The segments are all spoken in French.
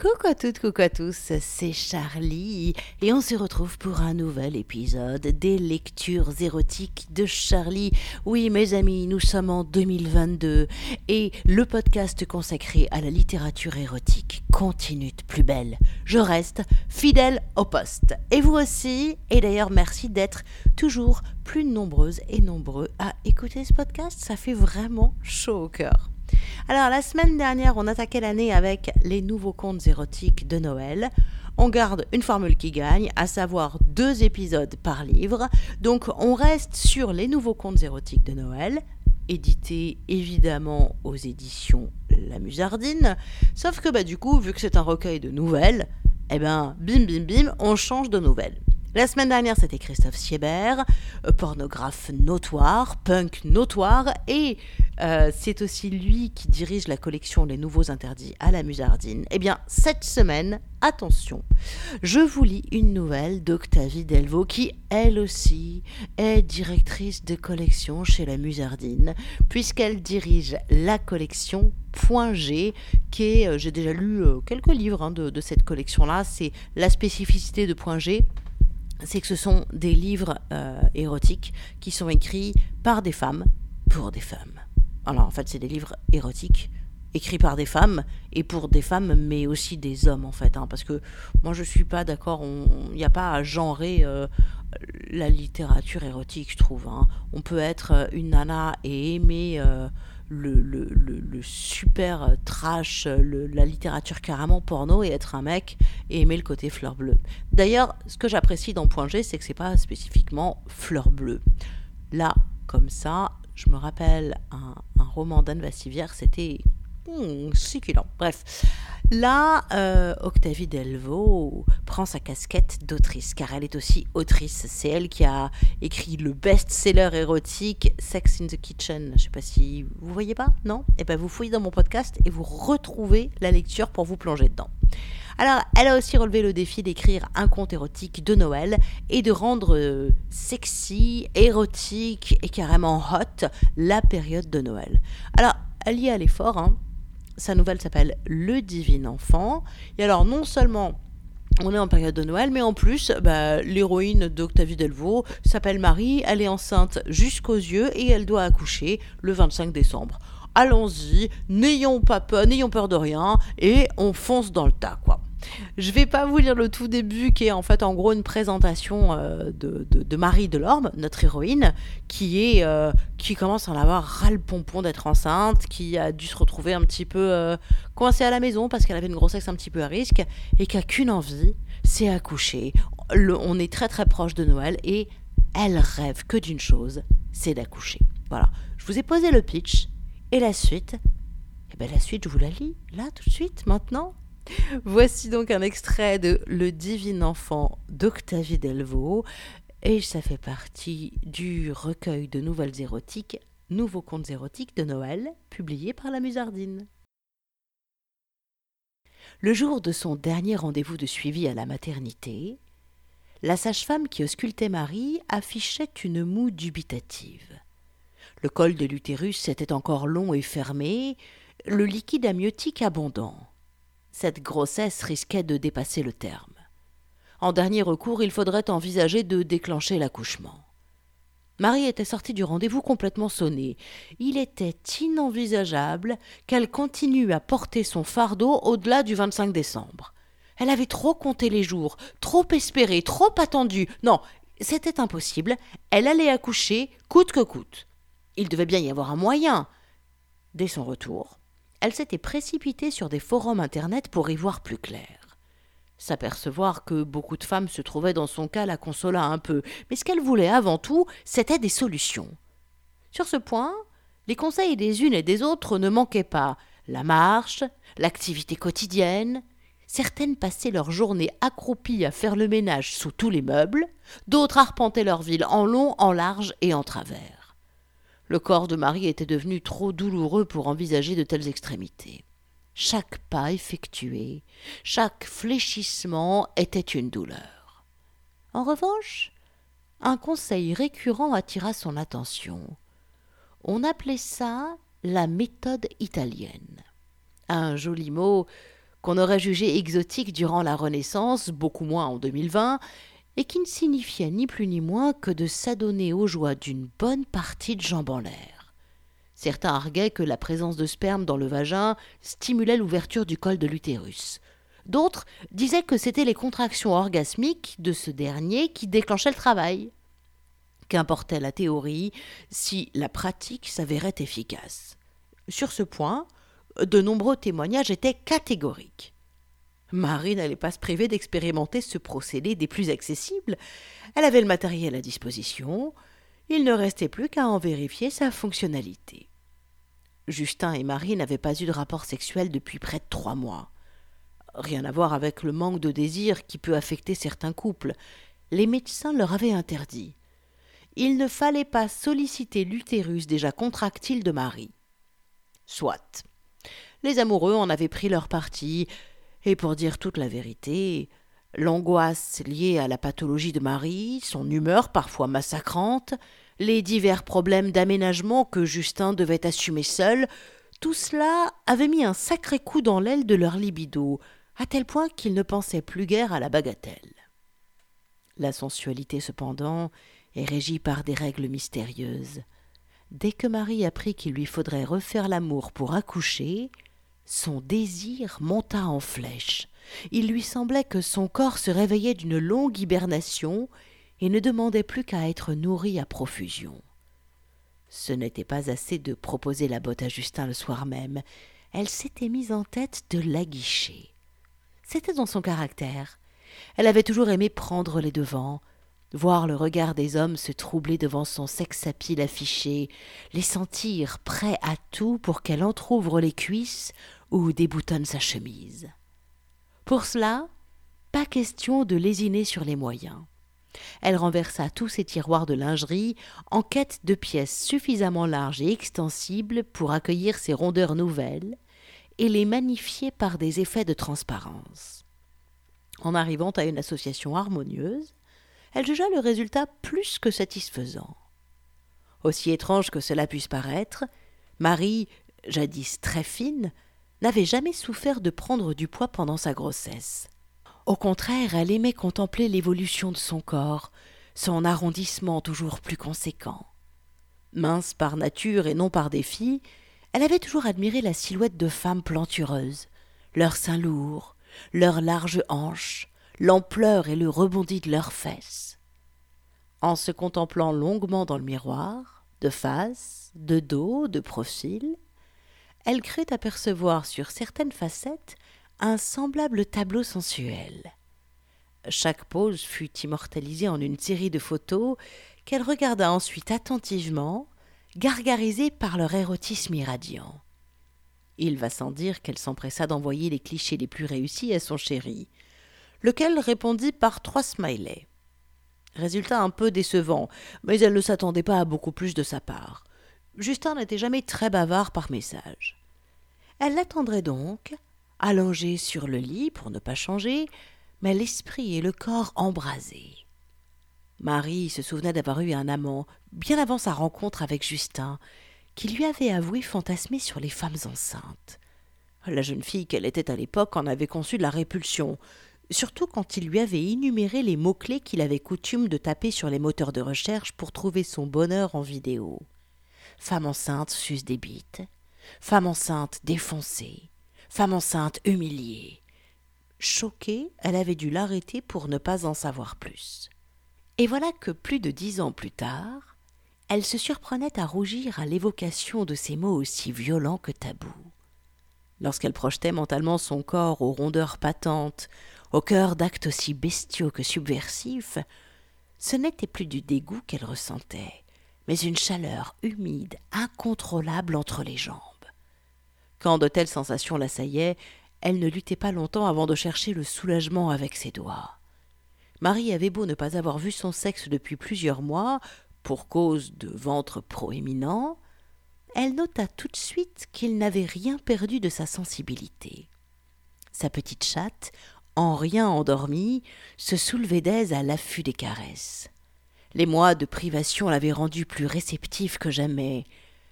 Coucou à toutes, coucou à tous, c'est Charlie et on se retrouve pour un nouvel épisode des lectures érotiques de Charlie. Oui mes amis, nous sommes en 2022 et le podcast consacré à la littérature érotique continue de plus belle. Je reste fidèle au poste. Et vous aussi, et d'ailleurs merci d'être toujours plus nombreuses et nombreux à écouter ce podcast, ça fait vraiment chaud au cœur. Alors, la semaine dernière, on attaquait l'année avec les nouveaux contes érotiques de Noël. On garde une formule qui gagne, à savoir deux épisodes par livre. Donc, on reste sur les nouveaux contes érotiques de Noël, édités évidemment aux éditions La Musardine. Sauf que, bah, du coup, vu que c'est un recueil de nouvelles, eh ben, bim, bim, bim, on change de nouvelles. La semaine dernière, c'était Christophe Siebert, euh, pornographe notoire, punk notoire, et euh, c'est aussi lui qui dirige la collection Les Nouveaux Interdits à la Musardine. Eh bien, cette semaine, attention, je vous lis une nouvelle d'Octavie Delvaux qui, elle aussi, est directrice de collection chez la Musardine, puisqu'elle dirige la collection Point G, qui est, euh, j'ai déjà lu quelques livres hein, de, cette collection-là, c'est la spécificité de Point G c'est que ce sont des livres euh, érotiques qui sont écrits par des femmes pour des femmes. Alors en fait, c'est des livres érotiques écrits par des femmes et pour des femmes, mais aussi des hommes en fait. Hein, parce que moi, je suis pas d'accord. Il n'y a pas à genrer euh, la littérature érotique, je trouve. Hein. On peut être euh, une nana et aimer le, le, le, super trash, la littérature carrément porno et être un mec et aimer le côté fleur bleue. D'ailleurs, ce que j'apprécie dans Point G, c'est que c'est pas spécifiquement fleur bleue. Là, comme ça, je me rappelle un, un roman d'Anne Vassivière, c'était hmm, succulent. Bref. Là, euh, Octavie Delvaux prend sa casquette d'autrice, car elle est aussi autrice. C'est elle qui a écrit le best-seller érotique Sex in the Kitchen. Je sais pas si vous voyez pas, non? Eh bien, vous fouillez dans mon podcast et vous retrouvez la lecture pour vous plonger dedans. Alors, elle a aussi relevé le défi d'écrire un conte érotique de Noël et de rendre euh, sexy, érotique et carrément hot la période de Noël. Alors, elle y a l'effort, hein sa nouvelle s'appelle Le Divin Enfant. Et alors, non seulement on est en période de Noël, mais en plus, bah, l'héroïne d'Octavie Delvaux s'appelle Marie, elle est enceinte jusqu'aux yeux et elle doit accoucher le 25 décembre. Allons-y, n'ayons pas peur, n'ayons peur de rien et on fonce dans le tas, quoi. Je vais pas vous lire le tout début, qui est en fait en gros une présentation euh, de, de, Marie Delorme, notre héroïne, qui est euh, qui commence à en avoir ras le pompon d'être enceinte, qui a dû se retrouver un petit peu euh, coincée à la maison parce qu'elle avait une grossesse un petit peu à risque et qui a qu'une envie, c'est accoucher. on est très très proche de Noël et elle rêve que d'une chose, c'est d'accoucher. Voilà. Je vous ai posé le pitch et la suite. Eh bien la suite, je vous la lis là tout de suite, maintenant. Voici donc un extrait de Le Divin Enfant d'Octavie Delvaux, et ça fait partie du recueil de nouvelles érotiques, Nouveaux contes érotiques de Noël, publié par la Musardine. Le jour de son dernier rendez-vous de suivi à la maternité, la sage-femme qui auscultait Marie affichait une moue dubitative. Le col de l'utérus était encore long et fermé, le liquide amniotique abondant cette grossesse risquait de dépasser le terme. En dernier recours, il faudrait envisager de déclencher l'accouchement. Marie était sortie du rendez-vous complètement sonnée. Il était inenvisageable qu'elle continue à porter son fardeau au-delà du 25 décembre. Elle avait trop compté les jours, trop espéré, trop attendu. Non, c'était impossible. Elle allait accoucher coûte que coûte. Il devait bien y avoir un moyen. Dès son retour, elle s'était précipitée sur des forums internet pour y voir plus clair. S'apercevoir que beaucoup de femmes se trouvaient dans son cas la consola un peu, mais ce qu'elle voulait avant tout, c'était des solutions. Sur ce point, les conseils des unes et des autres ne manquaient pas. La marche, l'activité quotidienne. Certaines passaient leur journée accroupies à faire le ménage sous tous les meubles, d'autres arpentaient leur ville en long, en large et en travers. Le corps de Marie était devenu trop douloureux pour envisager de telles extrémités. Chaque pas effectué, chaque fléchissement était une douleur. En revanche, un conseil récurrent attira son attention. On appelait ça la méthode italienne. Un joli mot qu'on aurait jugé exotique durant la Renaissance, beaucoup moins en 2020, et qui ne signifiait ni plus ni moins que de s'adonner aux joies d'une bonne partie de jambes en l'air. Certains arguaient que la présence de sperme dans le vagin stimulait l'ouverture du col de l'utérus. D'autres disaient que c'étaient les contractions orgasmiques de ce dernier qui déclenchaient le travail. Qu'importait la théorie si la pratique s'avérait efficace? Sur ce point, de nombreux témoignages étaient catégoriques. Marie n'allait pas se priver d'expérimenter ce procédé des plus accessibles. Elle avait le matériel à disposition. Il ne restait plus qu'à en vérifier sa fonctionnalité. Justin et Marie n'avaient pas eu de rapport sexuel depuis près de trois mois. Rien à voir avec le manque de désir qui peut affecter certains couples. Les médecins leur avaient interdit. Il ne fallait pas solliciter l'utérus déjà contractile de Marie. Soit. Les amoureux en avaient pris leur parti, et pour dire toute la vérité, l'angoisse liée à la pathologie de Marie, son humeur parfois massacrante, les divers problèmes d'aménagement que Justin devait assumer seul, tout cela avait mis un sacré coup dans l'aile de leur libido, à tel point qu'ils ne pensaient plus guère à la bagatelle. La sensualité, cependant, est régie par des règles mystérieuses. Dès que Marie apprit qu'il lui faudrait refaire l'amour pour accoucher, son désir monta en flèche. Il lui semblait que son corps se réveillait d'une longue hibernation et ne demandait plus qu'à être nourri à profusion. Ce n'était pas assez de proposer la botte à Justin le soir même. Elle s'était mise en tête de l'aguicher. C'était dans son caractère. Elle avait toujours aimé prendre les devants, voir le regard des hommes se troubler devant son sex-appeal affiché, les sentir prêts à tout pour qu'elle entr'ouvre les cuisses ou déboutonne sa chemise. Pour cela, pas question de lésiner sur les moyens. Elle renversa tous ses tiroirs de lingerie en quête de pièces suffisamment larges et extensibles pour accueillir ses rondeurs nouvelles et les magnifier par des effets de transparence. En arrivant à une association harmonieuse, elle jugea le résultat plus que satisfaisant. Aussi étrange que cela puisse paraître, Marie, jadis très fine, n'avait jamais souffert de prendre du poids pendant sa grossesse. Au contraire, elle aimait contempler l'évolution de son corps, son arrondissement toujours plus conséquent. Mince par nature et non par défi, elle avait toujours admiré la silhouette de femmes plantureuses, leurs seins lourds, leurs larges hanches, l'ampleur et le rebondi de leurs fesses. En se contemplant longuement dans le miroir, de face, de dos, de profil, elle crut apercevoir sur certaines facettes un semblable tableau sensuel. Chaque pose fut immortalisée en une série de photos qu'elle regarda ensuite attentivement, gargarisée par leur érotisme irradiant. Il va sans dire qu'elle s'empressa d'envoyer les clichés les plus réussis à son chéri, lequel répondit par trois smileys. Résultat un peu décevant, mais elle ne s'attendait pas à beaucoup plus de sa part. Justin n'était jamais très bavard par message. Elle l'attendrait donc, allongée sur le lit pour ne pas changer, mais l'esprit et le corps embrasés. Marie se souvenait d'avoir eu un amant, bien avant sa rencontre avec Justin, qui lui avait avoué fantasmer sur les femmes enceintes. La jeune fille qu'elle était à l'époque en avait conçu de la répulsion, surtout quand il lui avait énuméré les mots-clés qu'il avait coutume de taper sur les moteurs de recherche pour trouver son bonheur en vidéo. Femme enceinte suce des bites, femme enceinte défoncée, femme enceinte humiliée. Choquée, elle avait dû l'arrêter pour ne pas en savoir plus. Et voilà que plus de dix ans plus tard, elle se surprenait à rougir à l'évocation de ces mots aussi violents que tabous. Lorsqu'elle projetait mentalement son corps aux rondeurs patentes, au cœur d'actes aussi bestiaux que subversifs, ce n'était plus du dégoût qu'elle ressentait, mais une chaleur humide, incontrôlable entre les jambes. Quand de telles sensations l'assaillaient, elle ne luttait pas longtemps avant de chercher le soulagement avec ses doigts. Marie avait beau ne pas avoir vu son sexe depuis plusieurs mois, pour cause de ventre proéminent, elle nota tout de suite qu'il n'avait rien perdu de sa sensibilité. Sa petite chatte, en rien endormie, se soulevait d'aise à l'affût des caresses. Les mois de privation l'avaient rendu plus réceptif que jamais,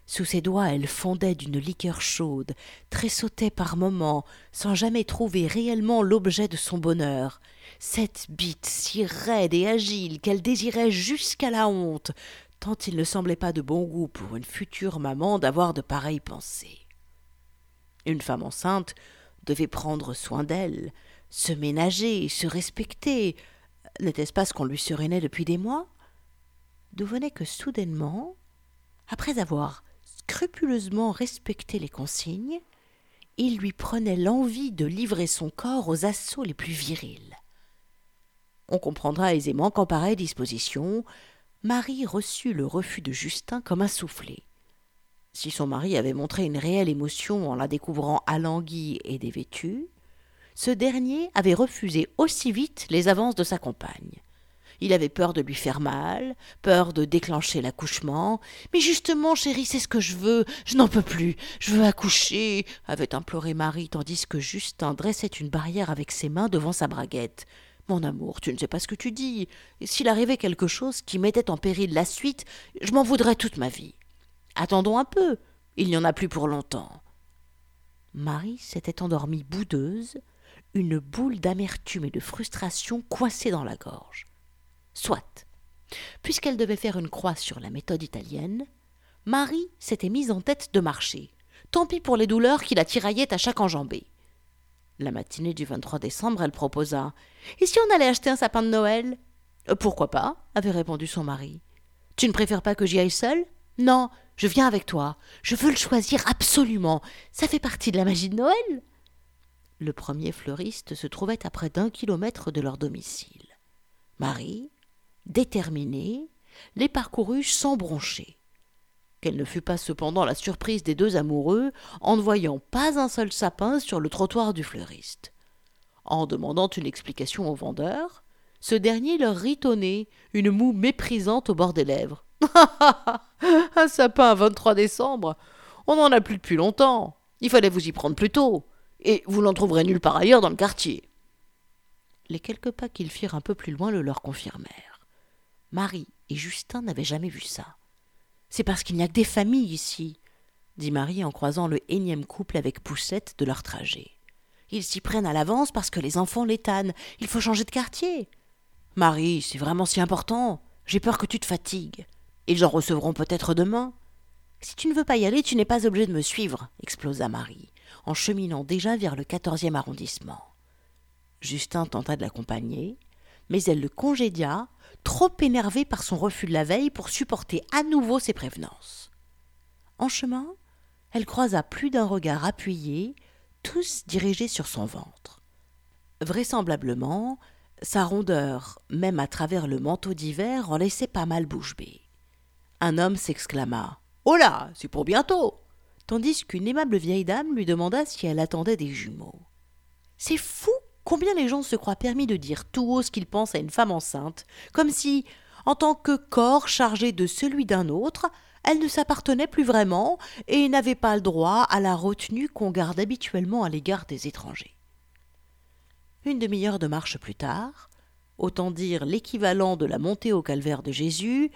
Sous ses doigts, elle fondait d'une liqueur chaude, tressautait par moments, sans jamais trouver réellement l'objet de son bonheur. Cette bite si raide et agile qu'elle désirait jusqu'à la honte, tant il ne semblait pas de bon goût pour une future maman d'avoir de pareilles pensées. Une femme enceinte devait prendre soin d'elle, se ménager, se respecter. N'était-ce pas ce qu'on lui serénait depuis des mois? Devenait que soudainement, après avoir scrupuleusement respecté les consignes, il lui prenait l'envie de livrer son corps aux assauts les plus virils. On comprendra aisément qu'en pareille disposition, Marie reçut le refus de Justin comme un soufflet. Si son mari avait montré une réelle émotion en la découvrant alanguie et dévêtue, ce dernier avait refusé aussi vite les avances de sa compagne. Il avait peur de lui faire mal, peur de déclencher l'accouchement. Mais justement, chérie, c'est ce que je veux. Je n'en peux plus. Je veux accoucher, avait imploré Marie, tandis que Justin dressait une barrière avec ses mains devant sa braguette. Mon amour, tu ne sais pas ce que tu dis. S'il arrivait quelque chose qui mettait en péril la suite, je m'en voudrais toute ma vie. Attendons un peu. Il n'y en a plus pour longtemps. Marie s'était endormie boudeuse, une boule d'amertume et de frustration coincée dans la gorge. Soit. Puisqu'elle devait faire une croix sur la méthode italienne, Marie s'était mise en tête de marcher. Tant pis pour les douleurs qui la tiraillaient à chaque enjambée. La matinée du 23 décembre, elle proposa Et si on allait acheter un sapin de Noël? Euh, Pourquoi pas? avait répondu son mari. Tu ne préfères pas que j'y aille seule? Non, je viens avec toi. Je veux le choisir absolument. Ça fait partie de la magie de Noël. Le premier fleuriste se trouvait à près d'un kilomètre de leur domicile. Marie, déterminée, les parcourut sans broncher. Quelle ne fut pas cependant la surprise des deux amoureux en ne voyant pas un seul sapin sur le trottoir du fleuriste. En demandant une explication au vendeur, ce dernier leur rit au nez, une moue méprisante au bord des lèvres. un sapin à 23 décembre On n'en a plus depuis longtemps. Il fallait vous y prendre plus tôt. Et vous n'en trouverez nulle part ailleurs dans le quartier. Les quelques pas qu'ils firent un peu plus loin le leur confirmèrent. Marie et Justin n'avaient jamais vu ça. C'est parce qu'il n'y a que des familles ici, dit Marie en croisant le énième couple avec Poussette de leur trajet. Ils s'y prennent à l'avance parce que les enfants l'étannent. Il faut changer de quartier. Marie, c'est vraiment si important. J'ai peur que tu te fatigues. Ils en recevront peut-être demain. Si tu ne veux pas y aller, tu n'es pas obligé de me suivre, explosa Marie, en cheminant déjà vers le quatorzième arrondissement. Justin tenta de l'accompagner, mais elle le congédia, trop énervée par son refus de la veille pour supporter à nouveau ses prévenances. En chemin, elle croisa plus d'un regard appuyé, tous dirigés sur son ventre. Vraisemblablement, sa rondeur, même à travers le manteau d'hiver, en laissait pas mal bouche bée. Un homme s'exclama Oh là, c'est pour bientôt tandis qu'une aimable vieille dame lui demanda si elle attendait des jumeaux. C'est fou Combien les gens se croient permis de dire tout haut ce qu'ils pensent à une femme enceinte, comme si, en tant que corps chargé de celui d'un autre, elle ne s'appartenait plus vraiment et n'avait pas le droit à la retenue qu'on garde habituellement à l'égard des étrangers. Une demi-heure de marche plus tard, autant dire l'équivalent de la montée au calvaire de Jésus,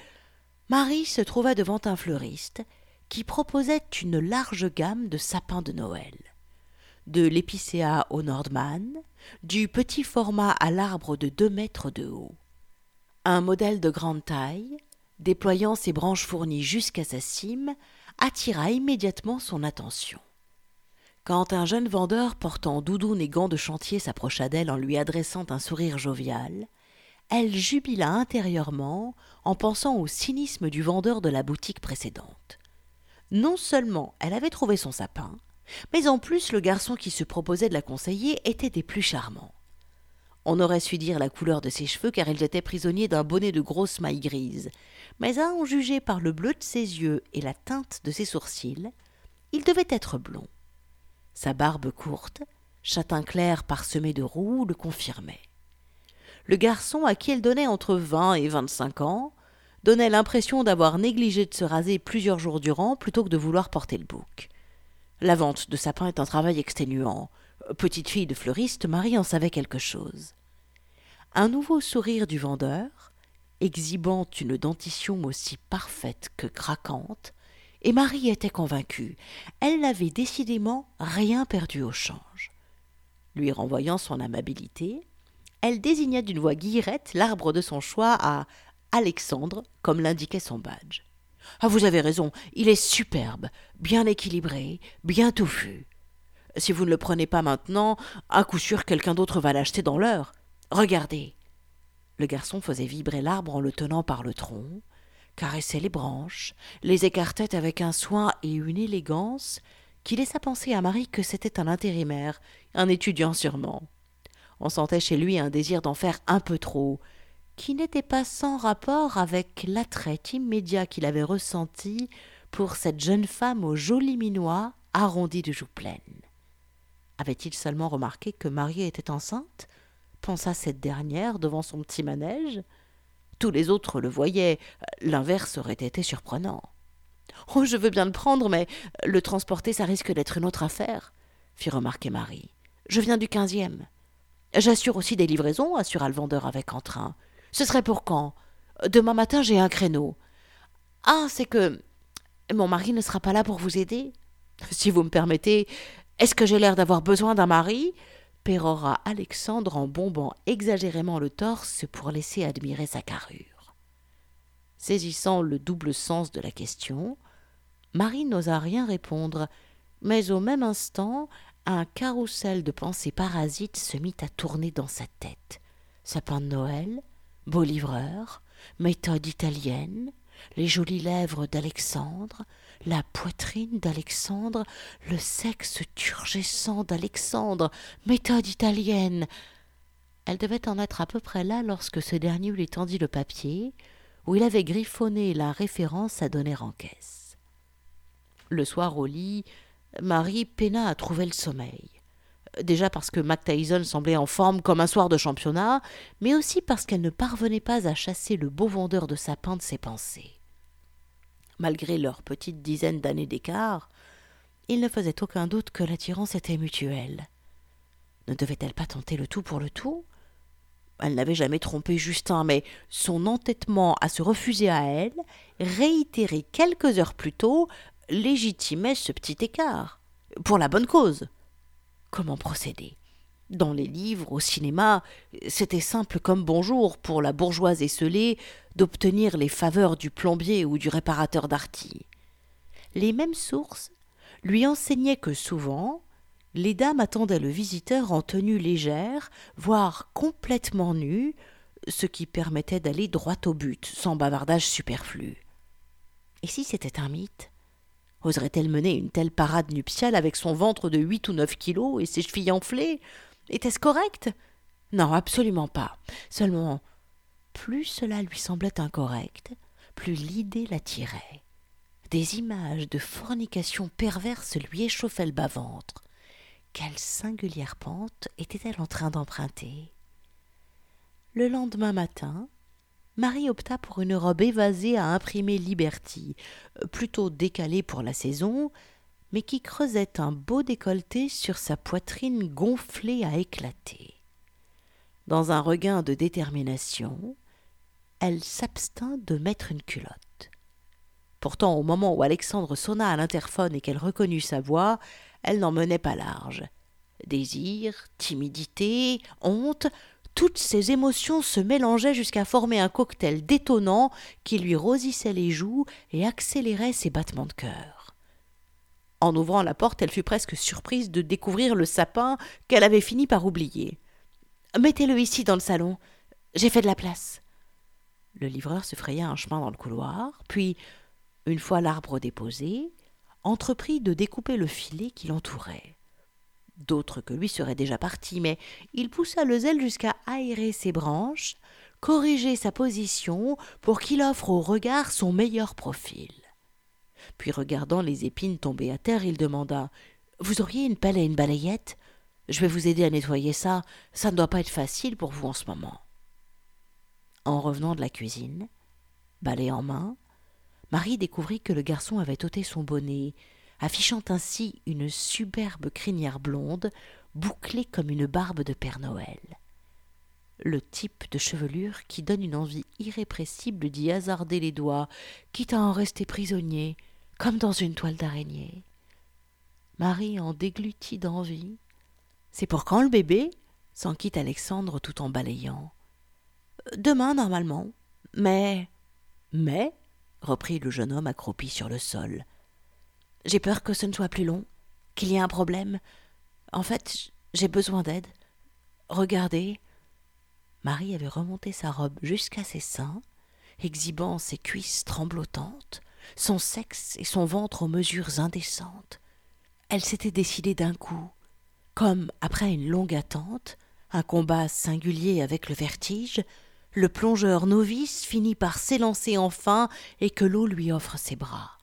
Marie se trouva devant un fleuriste qui proposait une large gamme de sapins de Noël de l'épicéa au Nordman, du petit format à l'arbre de deux mètres de haut. Un modèle de grande taille, déployant ses branches fournies jusqu'à sa cime, attira immédiatement son attention. Quand un jeune vendeur portant doudoune et gants de chantier s'approcha d'elle en lui adressant un sourire jovial, elle jubila intérieurement en pensant au cynisme du vendeur de la boutique précédente. Non seulement elle avait trouvé son sapin, mais en plus le garçon qui se proposait de la conseiller était des plus charmants. On aurait su dire la couleur de ses cheveux car ils étaient prisonniers d'un bonnet de grosse maille grise, mais à en juger par le bleu de ses yeux et la teinte de ses sourcils, il devait être blond. Sa barbe courte, châtain clair parsemé de roux, le confirmait. Le garçon, à qui elle donnait entre vingt et vingt-cinq ans, donnait l'impression d'avoir négligé de se raser plusieurs jours durant plutôt que de vouloir porter le bouc. La vente de sapins est un travail exténuant. Petite fille de fleuriste, Marie en savait quelque chose. Un nouveau sourire du vendeur, exhibant une dentition aussi parfaite que craquante, et Marie était convaincue. Elle n'avait décidément rien perdu au change. Lui renvoyant son amabilité, elle désigna d'une voix guillerette l'arbre de son choix à Alexandre, comme l'indiquait son badge. Ah, vous avez raison, il est superbe, bien équilibré, bien touffu. Si vous ne le prenez pas maintenant, à coup sûr quelqu'un d'autre va l'acheter dans l'heure. Regardez. Le garçon faisait vibrer l'arbre en le tenant par le tronc, caressait les branches, les écartait avec un soin et une élégance qui laissa penser à Marie que c'était un intérimaire, un étudiant sûrement. On sentait chez lui un désir d'en faire un peu trop, qui n'était pas sans rapport avec l'attrait immédiat qu'il avait ressenti pour cette jeune femme au joli minois arrondi de joues pleines. Avait-il seulement remarqué que Marie était enceinte? Pensa cette dernière devant son petit manège tous les autres le voyaient. L'inverse aurait été surprenant. Oh, je veux bien le prendre, mais le transporter, ça risque d'être une autre affaire, fit remarquer Marie. Je viens du quinzième. J'assure aussi des livraisons, assura le vendeur avec entrain. Ce serait pour quand? Demain matin, j'ai un créneau. Ah, c'est que mon mari ne sera pas là pour vous aider Si vous me permettez, est-ce que j'ai l'air d'avoir besoin d'un mari? Pérora Alexandre en bombant exagérément le torse pour laisser admirer sa carrure. Saisissant le double sens de la question, Marie n'osa rien répondre, mais au même instant, un carrousel de pensées parasites se mit à tourner dans sa tête. Sapin de Noël, beau livreur, méthode italienne, les jolies lèvres d'Alexandre, la poitrine d'Alexandre, le sexe turgescent d'Alexandre, méthode italienne. Elle devait en être à peu près là lorsque ce dernier lui tendit le papier, où il avait griffonné la référence à donner en caisse. Le soir au lit, Marie peina à trouver le sommeil. Déjà parce que Mac Tyson semblait en forme comme un soir de championnat, mais aussi parce qu'elle ne parvenait pas à chasser le beau vendeur de sapins de ses pensées malgré leur petite dizaine d'années d'écart, il ne faisait aucun doute que l'attirance était mutuelle. Ne devait-elle pas tenter le tout pour le tout? Elle n'avait jamais trompé Justin, mais son entêtement à se refuser à elle, réitéré quelques heures plus tôt, légitimait ce petit écart. Pour la bonne cause. Comment procéder? Dans les livres, au cinéma, c'était simple comme bonjour pour la bourgeoise esselée d'obtenir les faveurs du plombier ou du réparateur d'artillerie. Les mêmes sources lui enseignaient que souvent, les dames attendaient le visiteur en tenue légère, voire complètement nue, ce qui permettait d'aller droit au but, sans bavardage superflu. Et si c'était un mythe? Oserait-elle mener une telle parade nuptiale avec son ventre de huit ou neuf kilos et ses chevilles enflées? Était-ce correct? Non, absolument pas. Seulement, plus cela lui semblait incorrect, plus l'idée l'attirait. Des images de fornication perverse lui échauffaient le bas-ventre. Quelle singulière pente était-elle en train d'emprunter? Le lendemain matin, Marie opta pour une robe évasée à imprimer Liberty, plutôt décalée pour la saison, mais qui creusait un beau décolleté sur sa poitrine gonflée à éclater. Dans un regain de détermination, elle s'abstint de mettre une culotte. Pourtant, au moment où Alexandre sonna à l'interphone et qu'elle reconnut sa voix, elle n'en menait pas large. Désir, timidité, honte, toutes ces émotions se mélangeaient jusqu'à former un cocktail détonnant qui lui rosissait les joues et accélérait ses battements de cœur. En ouvrant la porte, elle fut presque surprise de découvrir le sapin qu'elle avait fini par oublier. Mettez-le ici dans le salon. J'ai fait de la place. Le livreur se fraya un chemin dans le couloir, puis, une fois l'arbre déposé, entreprit de découper le filet qui l'entourait. D'autres que lui seraient déjà partis, mais il poussa le zèle jusqu'à aérer ses branches, corriger sa position pour qu'il offre au regard son meilleur profil. Puis regardant les épines tombées à terre, il demanda Vous auriez une pelle et une balayette? Je vais vous aider à nettoyer ça. Ça ne doit pas être facile pour vous en ce moment. En revenant de la cuisine, balai en main, Marie découvrit que le garçon avait ôté son bonnet, affichant ainsi une superbe crinière blonde, bouclée comme une barbe de Père Noël. Le type de chevelure qui donne une envie irrépressible d'y hasarder les doigts, quitte à en rester prisonnier, comme dans une toile d'araignée. Marie en déglutit d'envie. C'est pour quand le bébé? s'en quitte Alexandre tout en balayant. Demain, normalement. Mais. Mais reprit le jeune homme accroupi sur le sol. J'ai peur que ce ne soit plus long, qu'il y ait un problème. En fait, j'ai besoin d'aide. Regardez. Marie avait remonté sa robe jusqu'à ses seins, exhibant ses cuisses tremblotantes, son sexe et son ventre aux mesures indécentes. Elle s'était décidée d'un coup, comme après une longue attente, un combat singulier avec le vertige, le plongeur novice finit par s'élancer enfin et que l'eau lui offre ses bras.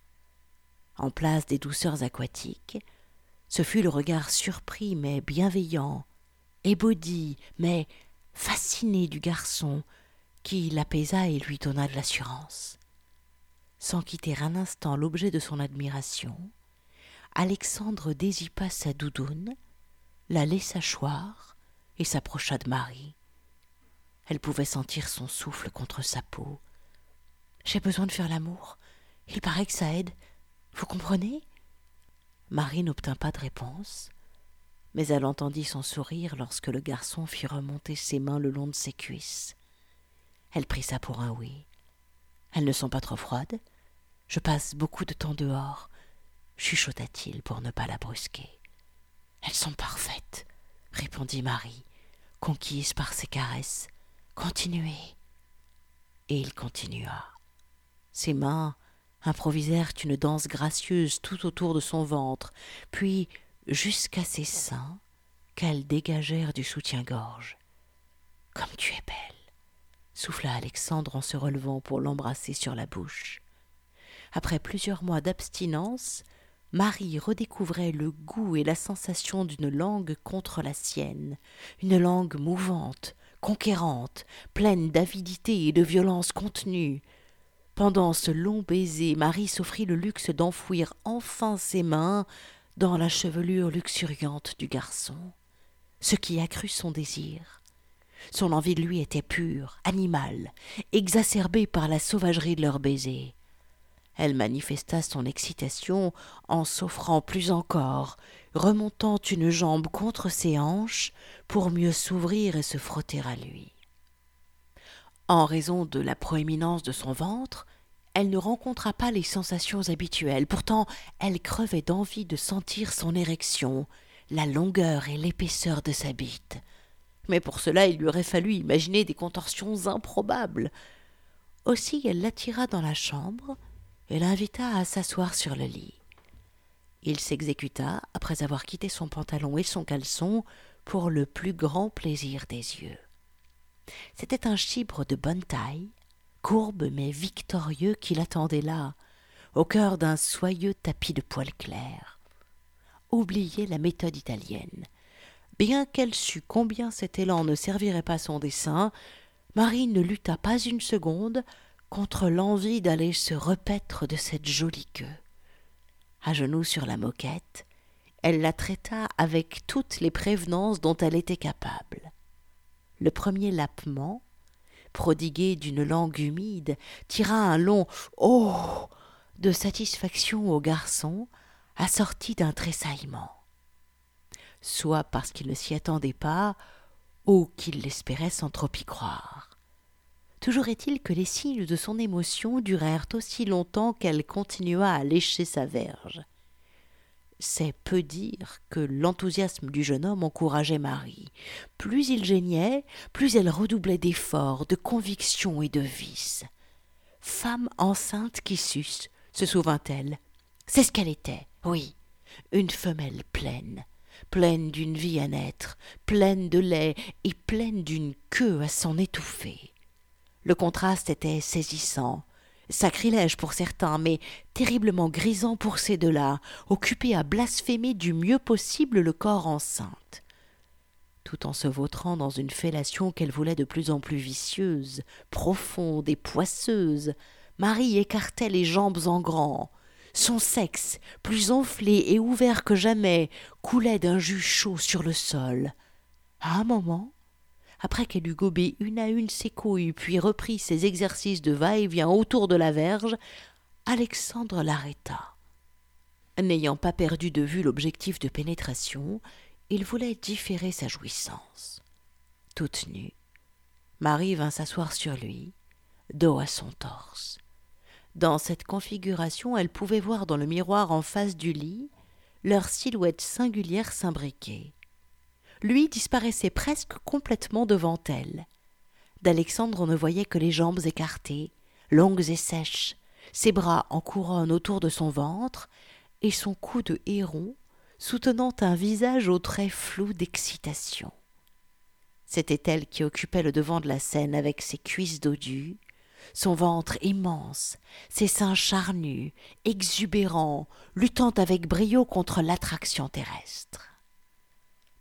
En place des douceurs aquatiques, ce fut le regard surpris mais bienveillant, ébaudi mais fasciné du garçon qui l'apaisa et lui donna de l'assurance. Sans quitter un instant l'objet de son admiration, Alexandre désipa sa doudoune, la laissa choir et s'approcha de Marie. Elle pouvait sentir son souffle contre sa peau. J'ai besoin de faire l'amour. Il paraît que ça aide. Vous comprenez? Marie n'obtint pas de réponse, mais elle entendit son sourire lorsque le garçon fit remonter ses mains le long de ses cuisses. Elle prit ça pour un oui. Elles ne sont pas trop froides. Je passe beaucoup de temps dehors chuchota-t-il pour ne pas la brusquer. Elles sont parfaites, répondit Marie, conquise par ses caresses. Continuez. Et il continua. Ses mains improvisèrent une danse gracieuse tout autour de son ventre, puis jusqu'à ses seins, qu'elles dégagèrent du soutien-gorge. Comme tu es belle, souffla Alexandre en se relevant pour l'embrasser sur la bouche. Après plusieurs mois d'abstinence, Marie redécouvrait le goût et la sensation d'une langue contre la sienne, une langue mouvante, conquérante, pleine d'avidité et de violence contenue. Pendant ce long baiser, Marie s'offrit le luxe d'enfouir enfin ses mains dans la chevelure luxuriante du garçon, ce qui accrut son désir. Son envie de lui était pure, animale, exacerbée par la sauvagerie de leur baiser. Elle manifesta son excitation en s'offrant plus encore, remontant une jambe contre ses hanches pour mieux s'ouvrir et se frotter à lui. En raison de la proéminence de son ventre, elle ne rencontra pas les sensations habituelles. Pourtant, elle crevait d'envie de sentir son érection, la longueur et l'épaisseur de sa bite. Mais pour cela, il lui aurait fallu imaginer des contorsions improbables. Aussi, elle l'attira dans la chambre, et l'invita à s'asseoir sur le lit. Il s'exécuta après avoir quitté son pantalon et son caleçon pour le plus grand plaisir des yeux. C'était un chibre de bonne taille, courbe mais victorieux qui l'attendait là, au cœur d'un soyeux tapis de poils clairs. Oubliez la méthode italienne. Bien qu'elle sût combien cet élan ne servirait pas son dessein, Marie ne lutta pas une seconde contre l'envie d'aller se repaître de cette jolie queue. À genoux sur la moquette, elle la traita avec toutes les prévenances dont elle était capable. Le premier lapement, prodigué d'une langue humide, tira un long Oh de satisfaction au garçon, assorti d'un tressaillement. Soit parce qu'il ne s'y attendait pas, ou qu'il l'espérait sans trop y croire. Toujours est-il que les signes de son émotion durèrent aussi longtemps qu'elle continua à lécher sa verge. C'est peu dire que l'enthousiasme du jeune homme encourageait Marie. Plus il geignait, plus elle redoublait d'efforts, de conviction et de vices. Femme enceinte qui suce, se souvint-elle. C'est ce qu'elle était, oui, une femelle pleine, pleine d'une vie à naître, pleine de lait et pleine d'une queue à s'en étouffer. Le contraste était saisissant, sacrilège pour certains, mais terriblement grisant pour ces deux-là, occupés à blasphémer du mieux possible le corps enceinte. Tout en se vautrant dans une fellation qu'elle voulait de plus en plus vicieuse, profonde et poisseuse, Marie écartait les jambes en grand. Son sexe, plus enflé et ouvert que jamais, coulait d'un jus chaud sur le sol. À un moment, après qu'elle eut gobé une à une ses couilles, puis repris ses exercices de va-et-vient autour de la verge, Alexandre l'arrêta. N'ayant pas perdu de vue l'objectif de pénétration, il voulait différer sa jouissance. Toute nue, Marie vint s'asseoir sur lui, dos à son torse. Dans cette configuration, elle pouvait voir dans le miroir en face du lit leur silhouette singulière s'imbriquer. Lui disparaissait presque complètement devant elle. D'Alexandre on ne voyait que les jambes écartées, longues et sèches, ses bras en couronne autour de son ventre, et son cou de héron soutenant un visage aux traits flous d'excitation. C'était elle qui occupait le devant de la scène avec ses cuisses dodues, son ventre immense, ses seins charnus, exubérants, luttant avec brio contre l'attraction terrestre.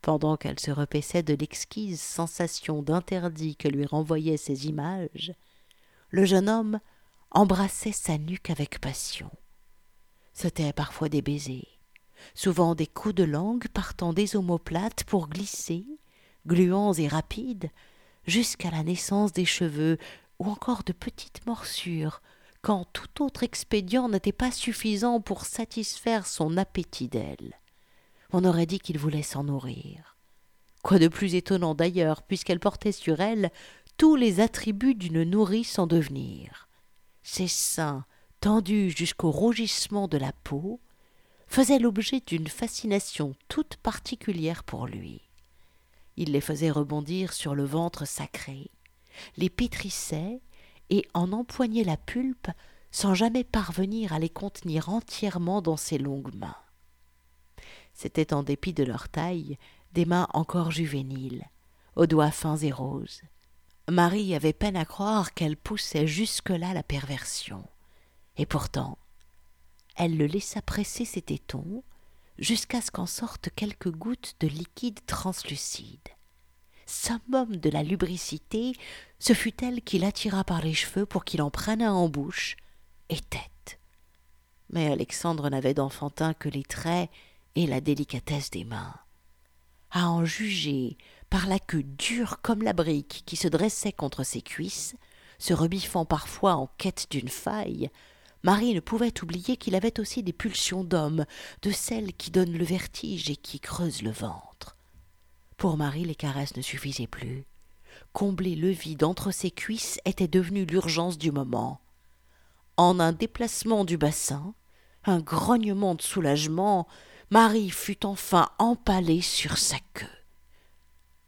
Pendant qu'elle se repaissait de l'exquise sensation d'interdit que lui renvoyaient ces images, le jeune homme embrassait sa nuque avec passion. C'étaient parfois des baisers, souvent des coups de langue partant des omoplates pour glisser, gluants et rapides, jusqu'à la naissance des cheveux ou encore de petites morsures, quand tout autre expédient n'était pas suffisant pour satisfaire son appétit d'elle. On aurait dit qu'il voulait s'en nourrir. Quoi de plus étonnant d'ailleurs, puisqu'elle portait sur elle tous les attributs d'une nourrice en devenir. Ses seins, tendus jusqu'au rougissement de la peau, faisaient l'objet d'une fascination toute particulière pour lui. Il les faisait rebondir sur le ventre sacré, les pétrissait et en empoignait la pulpe sans jamais parvenir à les contenir entièrement dans ses longues mains. C'étaient en dépit de leur taille des mains encore juvéniles, aux doigts fins et roses. Marie avait peine à croire qu'elle poussait jusque-là la perversion. Et pourtant, elle le laissa presser ses tétons jusqu'à ce qu'en sortent quelques gouttes de liquide translucide. Summum de la lubricité, ce fut elle qui l'attira par les cheveux pour qu'il en prenne en bouche et tête. Mais Alexandre n'avait d'enfantin que les traits et la délicatesse des mains. À en juger par la queue dure comme la brique qui se dressait contre ses cuisses, se rebiffant parfois en quête d'une faille, Marie ne pouvait oublier qu'il avait aussi des pulsions d'homme, de celles qui donnent le vertige et qui creusent le ventre. Pour Marie, les caresses ne suffisaient plus. Combler le vide entre ses cuisses était devenu l'urgence du moment. En un déplacement du bassin, un grognement de soulagement, Marie fut enfin empalée sur sa queue.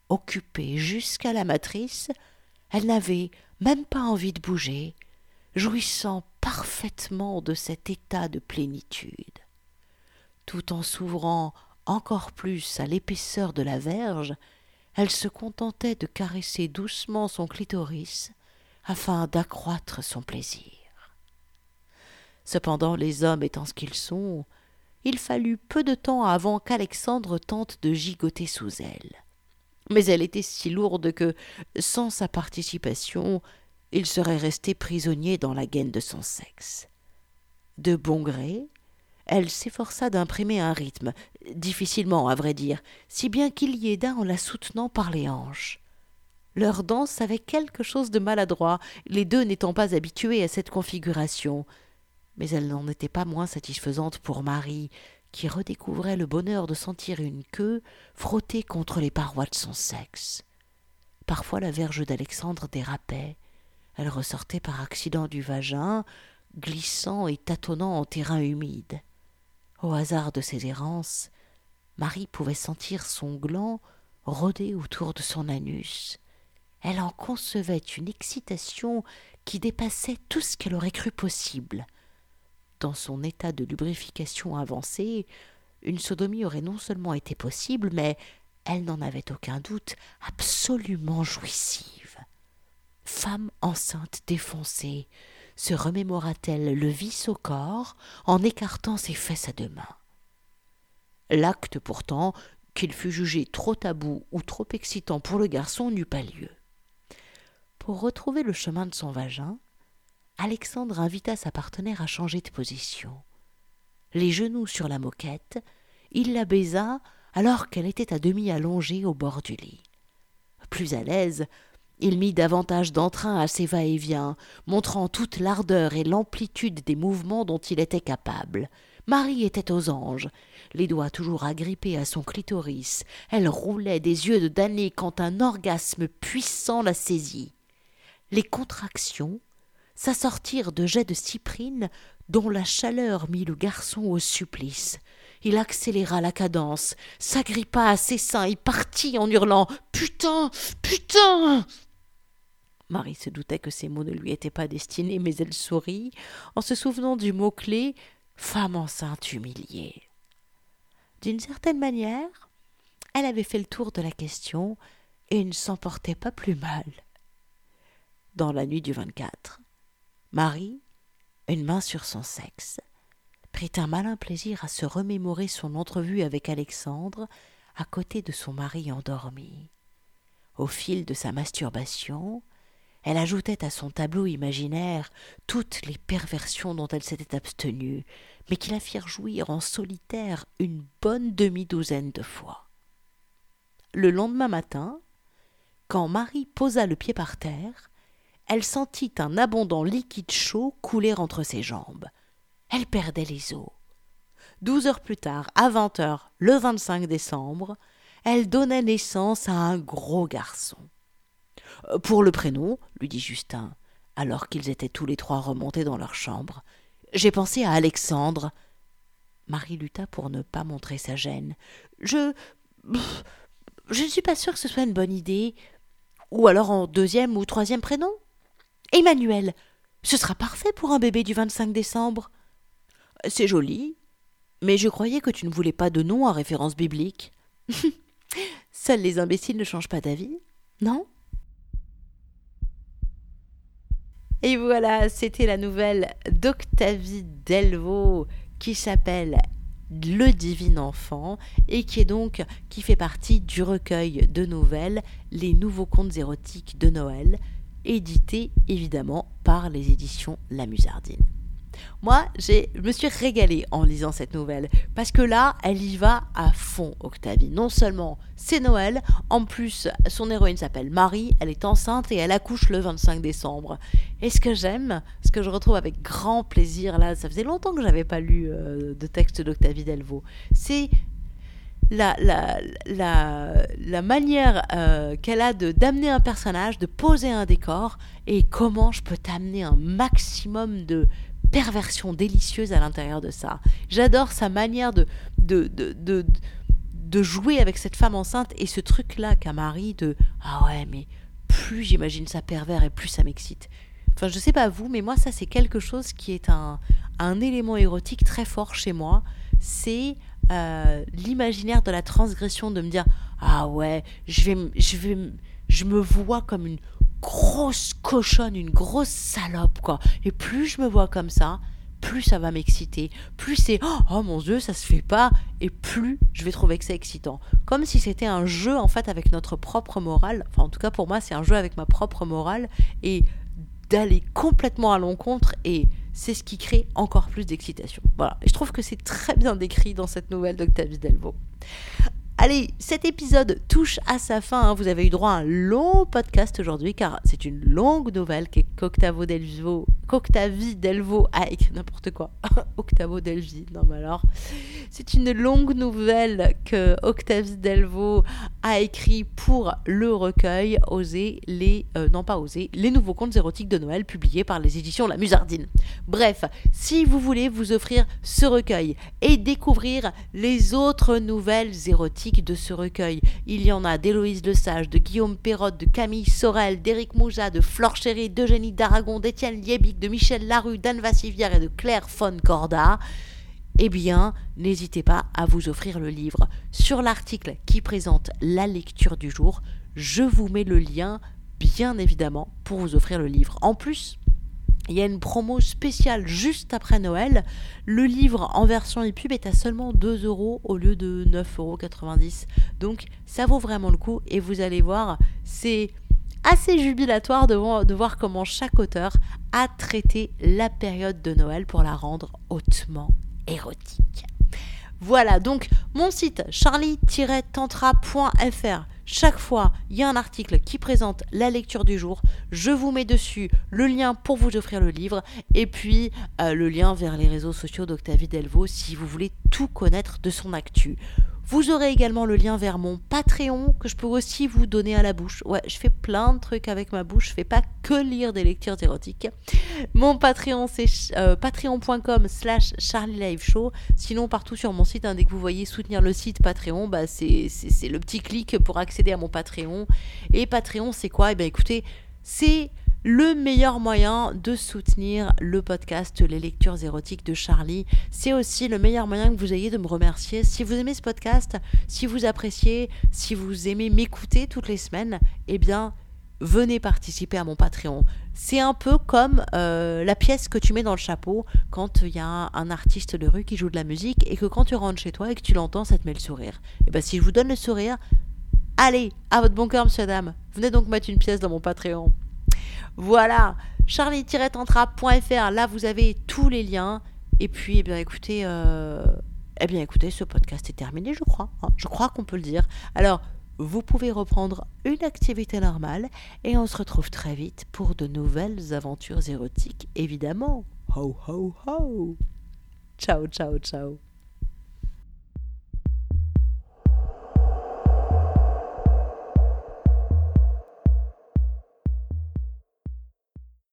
Occupée jusqu'à la matrice, elle n'avait même pas envie de bouger, jouissant parfaitement de cet état de plénitude. Tout en s'ouvrant encore plus à l'épaisseur de la verge, elle se contentait de caresser doucement son clitoris afin d'accroître son plaisir. Cependant, les hommes étant ce qu'ils sont, il fallut peu de temps avant qu'Alexandre tente de gigoter sous elle. Mais elle était si lourde que, sans sa participation, il serait resté prisonnier dans la gaine de son sexe. De bon gré, elle s'efforça d'imprimer un rythme, difficilement à vrai dire, si bien qu'il y aida en la soutenant par les hanches. Leur danse avait quelque chose de maladroit, les deux n'étant pas habitués à cette configuration, mais elle n'en était pas moins satisfaisante pour Marie, qui redécouvrait le bonheur de sentir une queue frotter contre les parois de son sexe. Parfois la verge d'Alexandre dérapait, elle ressortait par accident du vagin, glissant et tâtonnant en terrain humide. Au hasard de ses errances, Marie pouvait sentir son gland rôder autour de son anus. Elle en concevait une excitation qui dépassait tout ce qu'elle aurait cru possible dans son état de lubrification avancé, une sodomie aurait non seulement été possible, mais elle n'en avait aucun doute, absolument jouissive. Femme enceinte défoncée, se remémora-t-elle le vice au corps en écartant ses fesses à deux mains? L'acte pourtant, qu'il fût jugé trop tabou ou trop excitant pour le garçon, n'eut pas lieu. Pour retrouver le chemin de son vagin, Alexandre invita sa partenaire à changer de position. Les genoux sur la moquette, il la baisa alors qu'elle était à demi allongée au bord du lit. Plus à l'aise, Il mit davantage d'entrain à ses va-et-vient, montrant toute l'ardeur et l'amplitude des mouvements dont il était capable. Marie était aux anges, les doigts toujours agrippés à son clitoris. Elle roulait des yeux de damnée quand un orgasme puissant la saisit. Les contractions s'assortirent de jets de cyprine dont la chaleur mit le garçon au supplice. Il accéléra la cadence, s'agrippa à ses seins et partit en hurlant Putain Putain Marie se doutait que ces mots ne lui étaient pas destinés, mais elle sourit en se souvenant du mot-clé femme enceinte humiliée. D'une certaine manière, elle avait fait le tour de la question et ne s'en portait pas plus mal. Dans la nuit du 24, Marie, une main sur son sexe, prit un malin plaisir à se remémorer son entrevue avec Alexandre à côté de son mari endormi. Au fil de sa masturbation, elle ajoutait à son tableau imaginaire toutes les perversions dont elle s'était abstenue, mais qui la firent jouir en solitaire une bonne demi-douzaine de fois. Le lendemain matin, quand Marie posa le pied par terre, elle sentit un abondant liquide chaud couler entre ses jambes. Elle perdait les os. Douze heures plus tard, à vingt heures, le 25 décembre, elle donnait naissance à un gros garçon. Euh, pour le prénom, lui dit Justin, alors qu'ils étaient tous les trois remontés dans leur chambre, j'ai pensé à Alexandre. Marie lutta pour ne pas montrer sa gêne. Je. Je ne suis pas sûre que ce soit une bonne idée. Ou alors en deuxième ou troisième prénom? Emmanuel. Ce sera parfait pour un bébé du 25 décembre. C'est joli, mais je croyais que tu ne voulais pas de nom à référence biblique. Seuls les imbéciles ne changent pas d'avis, non? Et voilà, c'était la nouvelle d'Octavie Delvaux qui s'appelle Le Divin Enfant et qui est donc qui fait partie du recueil de nouvelles Les Nouveaux Contes érotiques de Noël, édité évidemment par les éditions La Musardine. Moi, je me suis régalée en lisant cette nouvelle, parce que là, elle y va à fond, Octavie. Non seulement c'est Noël, en plus, son héroïne s'appelle Marie, elle est enceinte et elle accouche le 25 décembre. Et ce que j'aime, ce que je retrouve avec grand plaisir, là, ça faisait longtemps que j'avais pas lu euh, de texte d'Octavie Delvaux, c'est la, la, la, la manière euh, qu'elle a de d'amener un personnage, de poser un décor, et comment je peux t'amener un maximum de perversion délicieuse à l'intérieur de ça. J'adore sa manière de, de, de, de, jouer avec cette femme enceinte et ce truc-là qu'a Marie de Ah ouais, mais plus j'imagine ça pervers et plus ça m'excite. Enfin, je sais pas vous, mais moi, ça, c'est quelque chose qui est un, un élément érotique très fort chez moi. C'est euh, l'imaginaire de la transgression, de me dire Ah ouais, je vais, je vais, je me vois comme une grosse cochonne, une grosse salope, quoi. Et plus je me vois comme ça, plus ça va m'exciter, plus c'est oh mon dieu, ça se fait pas, et plus je vais trouver que c'est excitant. Comme si c'était un jeu en fait avec notre propre morale, enfin en tout cas pour moi c'est un jeu avec ma propre morale, et d'aller complètement à l'encontre, et c'est ce qui crée encore plus d'excitation. Voilà, je trouve que c'est très bien décrit dans cette nouvelle d'Octavie Delvaux. Allez, cet épisode touche à sa fin. Hein. Vous avez eu droit à un long podcast aujourd'hui car c'est une longue nouvelle Delvo, qu'Octavie Delvo a écrit n'importe quoi. Octavo Delvi, non. C'est une longue nouvelle que Octavie Delvo a écrit pour le recueil Oser les euh, non pas oser les nouveaux contes érotiques de Noël publiés par les éditions La Musardine. Bref, si vous voulez vous offrir ce recueil et découvrir les autres nouvelles érotiques de ce recueil. Il y en a d'Héloïse Lesage, de Guillaume Perrotte, de Camille Sorel, d'Éric Mouja, de Flore Chéry, d'Eugénie d'Aragon, d'Étienne Liebig, de Michel Larue, d'Anne Vassivière et de Claire von Corda. Eh bien, n'hésitez pas à vous offrir le livre. Sur l'article qui présente la lecture du jour, je vous mets le lien, bien évidemment, pour vous offrir le livre. En plus, il y a une promo spéciale juste après Noël. Le livre en version e-pub est à seulement 2 euros au lieu de 9,90 euros. Donc ça vaut vraiment le coup et vous allez voir, c'est assez jubilatoire de, de voir comment chaque auteur a traité la période de Noël pour la rendre hautement érotique. Voilà donc mon site charlie-tantra.fr Chaque fois, il y a un article qui présente la lecture du jour. Je vous mets dessus le lien pour vous offrir le livre et puis euh, le lien vers les réseaux sociaux d'Octavie Delvaux si vous voulez tout connaître de son actu. Vous aurez également le lien vers mon Patreon que je peux aussi vous donner à la bouche. Ouais, je fais plein de trucs avec ma bouche, je fais pas que lire des lectures érotiques. Mon Patreon c'est euh, patreon.com slash Charlie Show. Sinon partout sur mon site, hein, dès que vous voyez soutenir le site Patreon, bah, c'est le petit clic pour accéder à mon Patreon. Et Patreon c'est quoi? Eh bien écoutez, c'est le meilleur moyen de soutenir le podcast Les lectures érotiques de Charlie. C'est aussi le meilleur moyen que vous ayez de me remercier. Si vous aimez ce podcast, si vous appréciez, si vous aimez m'écouter toutes les semaines, eh bien, venez participer à mon Patreon. C'est un peu comme euh, la pièce que tu mets dans le chapeau quand il y a un artiste de rue qui joue de la musique et que quand tu rentres chez toi et que tu l'entends, ça te met le sourire. Et eh bien si je vous donne le sourire, allez, à votre bon cœur, monsieur, dame. Venez donc mettre une pièce dans mon Patreon. Voilà, charlie-tantra.fr, là vous avez tous les liens. Et puis, eh bien écoutez, euh, eh bien écoutez, ce podcast est terminé, je crois. Hein. je crois qu'on peut le dire. Alors, vous pouvez reprendre une activité normale et on se retrouve très vite pour de nouvelles aventures érotiques, évidemment. Ho ho ho Ciao, ciao, ciao